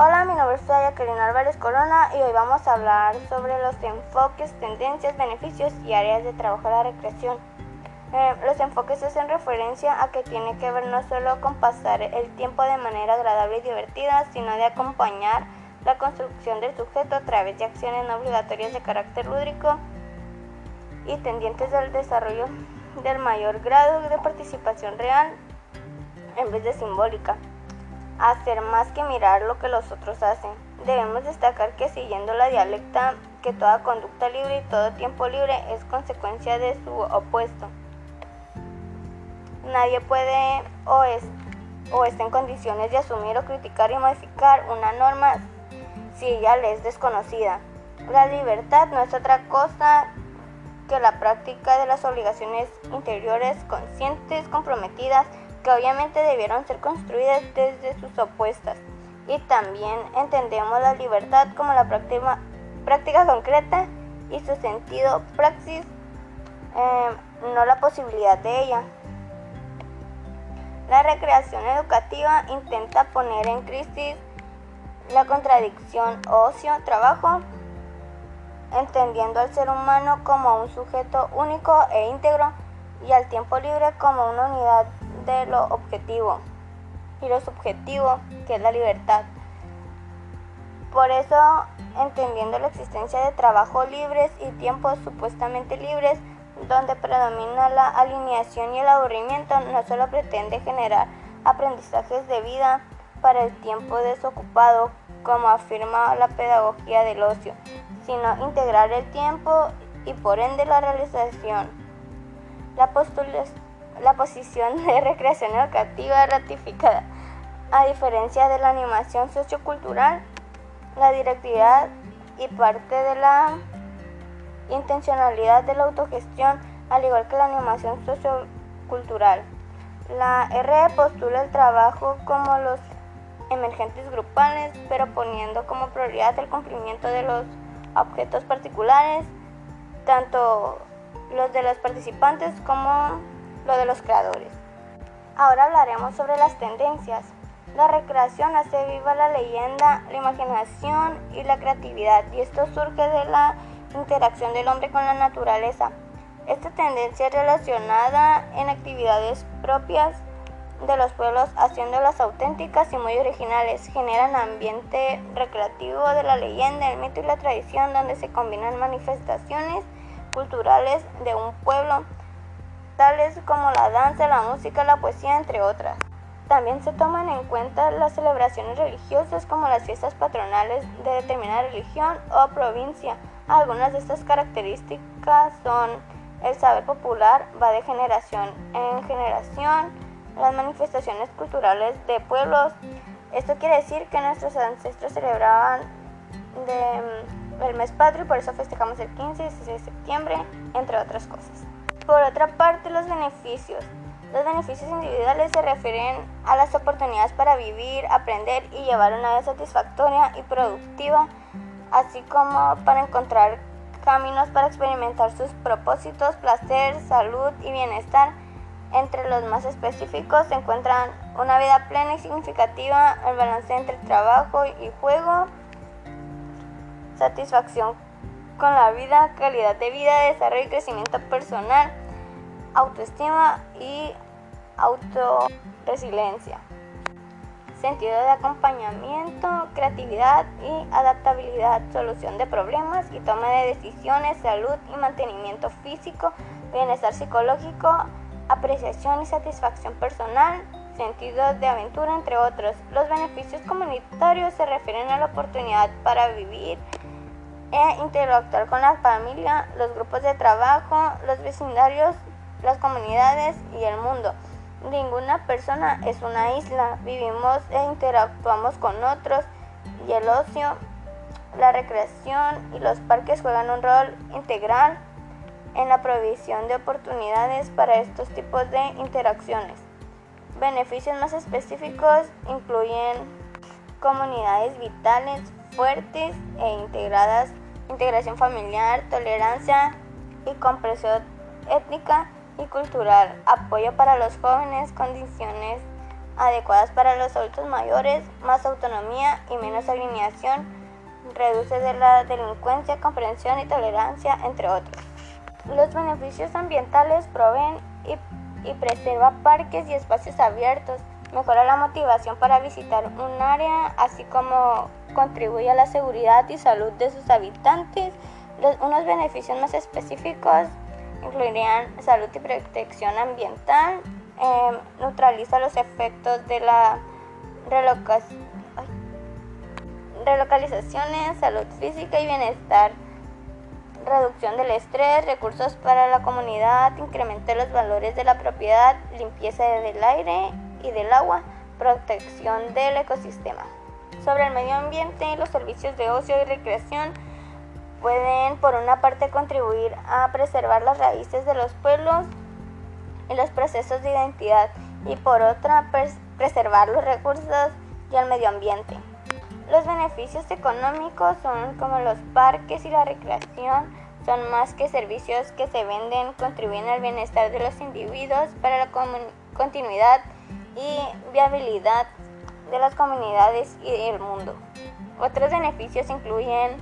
Hola, mi nombre es Jacqueline Álvarez Corona y hoy vamos a hablar sobre los enfoques, tendencias, beneficios y áreas de trabajo de la recreación. Eh, los enfoques hacen referencia a que tiene que ver no solo con pasar el tiempo de manera agradable y divertida, sino de acompañar la construcción del sujeto a través de acciones no obligatorias de carácter lúdico y tendientes al desarrollo del mayor grado de participación real en vez de simbólica. Hacer más que mirar lo que los otros hacen. Debemos destacar que siguiendo la dialecta, que toda conducta libre y todo tiempo libre es consecuencia de su opuesto. Nadie puede o, es, o está en condiciones de asumir o criticar y modificar una norma si ella le es desconocida. La libertad no es otra cosa que la práctica de las obligaciones interiores conscientes, comprometidas, que obviamente debieron ser construidas desde sus opuestas. Y también entendemos la libertad como la práctica, práctica concreta y su sentido praxis, eh, no la posibilidad de ella. La recreación educativa intenta poner en crisis la contradicción ocio-trabajo, entendiendo al ser humano como un sujeto único e íntegro y al tiempo libre como una unidad de lo objetivo y lo subjetivo, que es la libertad. Por eso, entendiendo la existencia de trabajos libres y tiempos supuestamente libres, donde predomina la alineación y el aburrimiento, no solo pretende generar aprendizajes de vida para el tiempo desocupado, como afirma la pedagogía del ocio, sino integrar el tiempo y por ende la realización. La, la posición de recreación educativa ratificada, a diferencia de la animación sociocultural, la directividad y parte de la intencionalidad de la autogestión, al igual que la animación sociocultural. La RE postula el trabajo como los emergentes grupales, pero poniendo como prioridad el cumplimiento de los objetos particulares, tanto los de los participantes como los de los creadores. Ahora hablaremos sobre las tendencias. La recreación hace viva la leyenda, la imaginación y la creatividad, y esto surge de la interacción del hombre con la naturaleza. Esta tendencia es relacionada en actividades propias de los pueblos, haciéndolas auténticas y muy originales. Generan ambiente recreativo de la leyenda, el mito y la tradición, donde se combinan manifestaciones culturales de un pueblo, tales como la danza, la música, la poesía, entre otras. También se toman en cuenta las celebraciones religiosas como las fiestas patronales de determinada religión o provincia. Algunas de estas características son el saber popular va de generación en generación, las manifestaciones culturales de pueblos. Esto quiere decir que nuestros ancestros celebraban mm, el mes patrio, por eso festejamos el 15 y 16 de septiembre, entre otras cosas. Por otra parte, los beneficios. Los beneficios individuales se refieren a las oportunidades para vivir, aprender y llevar una vida satisfactoria y productiva, así como para encontrar caminos para experimentar sus propósitos, placer, salud y bienestar. Entre los más específicos se encuentran una vida plena y significativa, el balance entre trabajo y juego, satisfacción con la vida, calidad de vida, desarrollo y crecimiento personal, autoestima y autoresiliencia, sentido de acompañamiento, creatividad y adaptabilidad, solución de problemas y toma de decisiones, salud y mantenimiento físico, bienestar psicológico, apreciación y satisfacción personal, sentido de aventura, entre otros. Los beneficios comunitarios se refieren a la oportunidad para vivir e interactuar con la familia, los grupos de trabajo, los vecindarios, las comunidades y el mundo. Ninguna persona es una isla, vivimos e interactuamos con otros y el ocio, la recreación y los parques juegan un rol integral en la provisión de oportunidades para estos tipos de interacciones. Beneficios más específicos incluyen comunidades vitales, fuertes e integradas, integración familiar, tolerancia y comprensión étnica y cultural, apoyo para los jóvenes, condiciones adecuadas para los adultos mayores, más autonomía y menos alineación, reduce de la delincuencia, comprensión y tolerancia, entre otros. Los beneficios ambientales proveen y, y preserva parques y espacios abiertos, mejora la motivación para visitar un área, así como contribuye a la seguridad y salud de sus habitantes. Los, unos beneficios más específicos incluirían salud y protección ambiental, eh, neutraliza los efectos de la relocalizaciones, salud física y bienestar, reducción del estrés, recursos para la comunidad, incrementa los valores de la propiedad, limpieza del aire y del agua, protección del ecosistema. Sobre el medio ambiente, los servicios de ocio y recreación pueden por una parte contribuir a preservar las raíces de los pueblos y los procesos de identidad y por otra preservar los recursos y el medio ambiente. Los beneficios económicos son como los parques y la recreación, son más que servicios que se venden, contribuyen al bienestar de los individuos para la continuidad y viabilidad de las comunidades y del mundo. Otros beneficios incluyen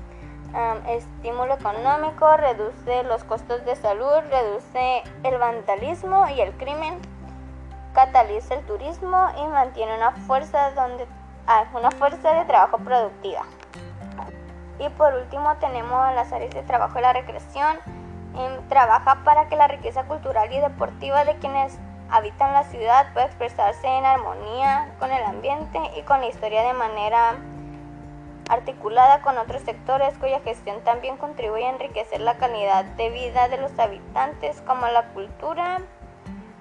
estímulo económico, reduce los costos de salud, reduce el vandalismo y el crimen, cataliza el turismo y mantiene una fuerza, donde, ah, una fuerza de trabajo productiva. Y por último tenemos las áreas de trabajo y la recreación. Em, trabaja para que la riqueza cultural y deportiva de quienes habitan la ciudad pueda expresarse en armonía con el ambiente y con la historia de manera articulada con otros sectores cuya gestión también contribuye a enriquecer la calidad de vida de los habitantes como la cultura,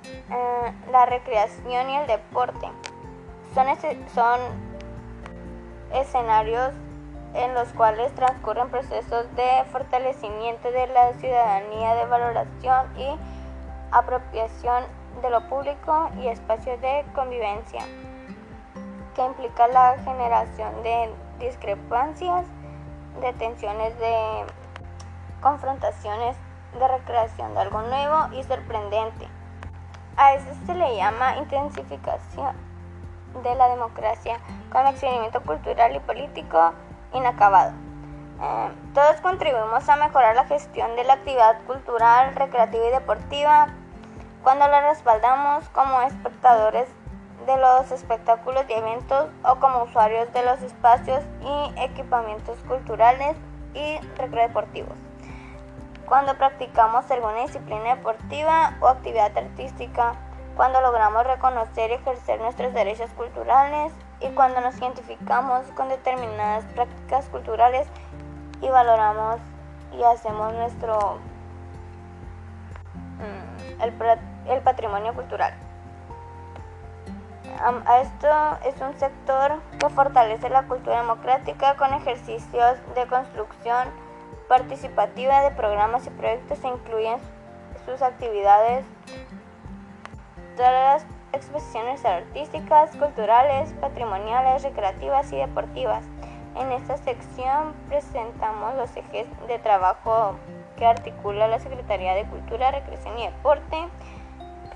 eh, la recreación y el deporte. Son escenarios en los cuales transcurren procesos de fortalecimiento de la ciudadanía, de valoración y apropiación de lo público y espacios de convivencia, que implica la generación de discrepancias, de tensiones de confrontaciones, de recreación de algo nuevo y sorprendente. A eso se le llama intensificación de la democracia con experimento cultural y político inacabado. Eh, todos contribuimos a mejorar la gestión de la actividad cultural, recreativa y deportiva cuando la respaldamos como espectadores de los espectáculos y eventos o como usuarios de los espacios y equipamientos culturales y recreativos. Cuando practicamos alguna disciplina deportiva o actividad artística, cuando logramos reconocer y ejercer nuestros derechos culturales y cuando nos identificamos con determinadas prácticas culturales y valoramos y hacemos nuestro mm, el, el patrimonio cultural esto es un sector que fortalece la cultura democrática con ejercicios de construcción participativa de programas y proyectos e incluyen sus actividades todas las exposiciones artísticas, culturales, patrimoniales, recreativas y deportivas. En esta sección presentamos los ejes de trabajo que articula la Secretaría de Cultura, Recreación y Deporte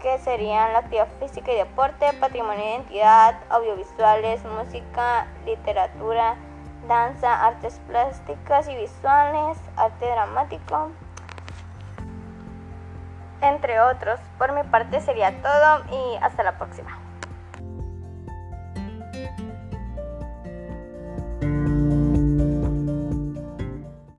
que serían la actividad física y deporte, patrimonio de identidad, audiovisuales, música, literatura, danza, artes plásticas y visuales, arte dramático, entre otros. Por mi parte sería todo y hasta la próxima.